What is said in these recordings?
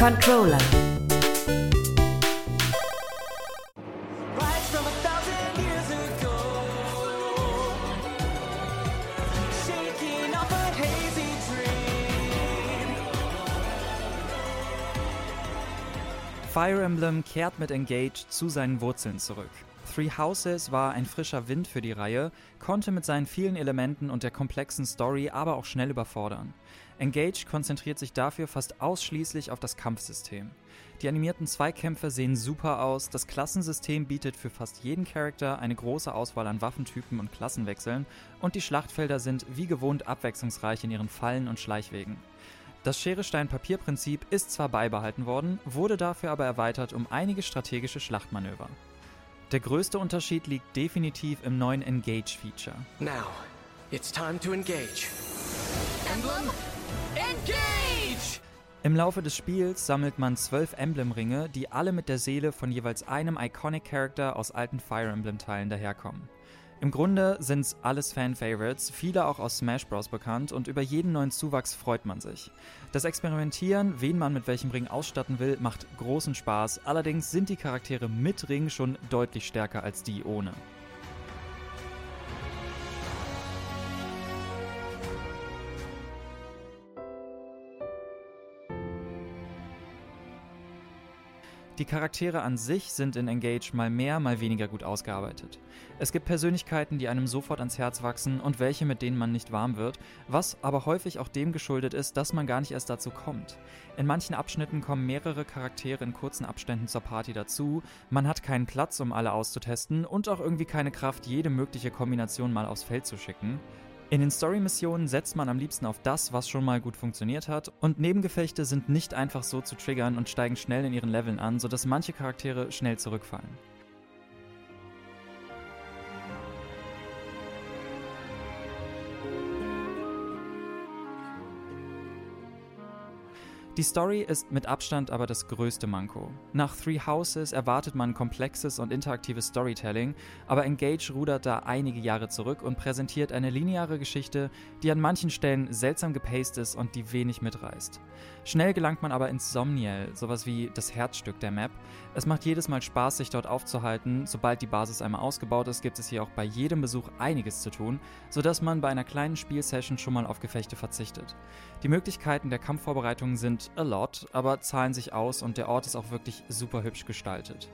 Controller. Rise from a thousand years ago. Shaking off a hazy dream. Fire Emblem kehrt mit Engage zu seinen Wurzeln zurück. Three Houses war ein frischer Wind für die Reihe, konnte mit seinen vielen Elementen und der komplexen Story aber auch schnell überfordern. Engage konzentriert sich dafür fast ausschließlich auf das Kampfsystem. Die animierten Zweikämpfe sehen super aus, das Klassensystem bietet für fast jeden Charakter eine große Auswahl an Waffentypen und Klassenwechseln und die Schlachtfelder sind wie gewohnt abwechslungsreich in ihren Fallen und Schleichwegen. Das Schere-Stein-Papier-Prinzip ist zwar beibehalten worden, wurde dafür aber erweitert um einige strategische Schlachtmanöver. Der größte Unterschied liegt definitiv im neuen Engage-Feature. Now, it's time to engage. Emblem, engage! Im Laufe des Spiels sammelt man zwölf Emblem-Ringe, die alle mit der Seele von jeweils einem Iconic-Character aus alten Fire Emblem-Teilen daherkommen. Im Grunde sind's alles Fan-Favorites, viele auch aus Smash Bros. bekannt und über jeden neuen Zuwachs freut man sich. Das Experimentieren, wen man mit welchem Ring ausstatten will, macht großen Spaß, allerdings sind die Charaktere mit Ring schon deutlich stärker als die ohne. Die Charaktere an sich sind in Engage mal mehr, mal weniger gut ausgearbeitet. Es gibt Persönlichkeiten, die einem sofort ans Herz wachsen und welche, mit denen man nicht warm wird, was aber häufig auch dem geschuldet ist, dass man gar nicht erst dazu kommt. In manchen Abschnitten kommen mehrere Charaktere in kurzen Abständen zur Party dazu, man hat keinen Platz, um alle auszutesten und auch irgendwie keine Kraft, jede mögliche Kombination mal aufs Feld zu schicken. In den Story-Missionen setzt man am liebsten auf das, was schon mal gut funktioniert hat, und Nebengefechte sind nicht einfach so zu triggern und steigen schnell in ihren Leveln an, sodass manche Charaktere schnell zurückfallen. Die Story ist mit Abstand aber das größte Manko. Nach Three Houses erwartet man komplexes und interaktives Storytelling, aber Engage rudert da einige Jahre zurück und präsentiert eine lineare Geschichte, die an manchen Stellen seltsam gepaced ist und die wenig mitreißt. Schnell gelangt man aber ins Somniel, sowas wie das Herzstück der Map. Es macht jedes Mal Spaß, sich dort aufzuhalten. Sobald die Basis einmal ausgebaut ist, gibt es hier auch bei jedem Besuch einiges zu tun, sodass man bei einer kleinen Spielsession schon mal auf Gefechte verzichtet. Die Möglichkeiten der Kampfvorbereitung sind a lot, aber zahlen sich aus und der Ort ist auch wirklich super hübsch gestaltet.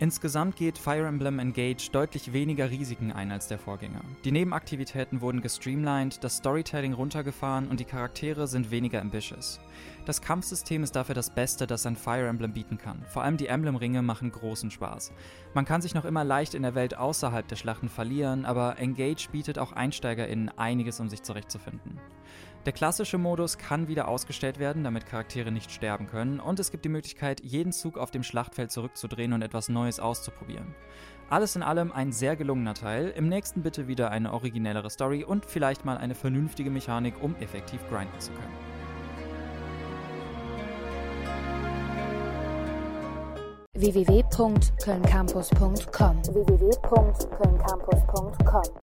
Insgesamt geht Fire Emblem Engage deutlich weniger Risiken ein als der Vorgänger. Die Nebenaktivitäten wurden gestreamlined, das Storytelling runtergefahren und die Charaktere sind weniger ambitious. Das Kampfsystem ist dafür das Beste, das ein Fire Emblem bieten kann. Vor allem die Emblem-Ringe machen großen Spaß. Man kann sich noch immer leicht in der Welt außerhalb der Schlachten verlieren, aber Engage bietet auch EinsteigerInnen einiges, um sich zurechtzufinden. Der klassische Modus kann wieder ausgestellt werden, damit Charaktere nicht sterben können, und es gibt die Möglichkeit, jeden Zug auf dem Schlachtfeld zurückzudrehen und etwas Neues auszuprobieren. Alles in allem ein sehr gelungener Teil, im nächsten bitte wieder eine originellere Story und vielleicht mal eine vernünftige Mechanik, um effektiv grinden zu können. www.kölncampus.com www.kölncampus.com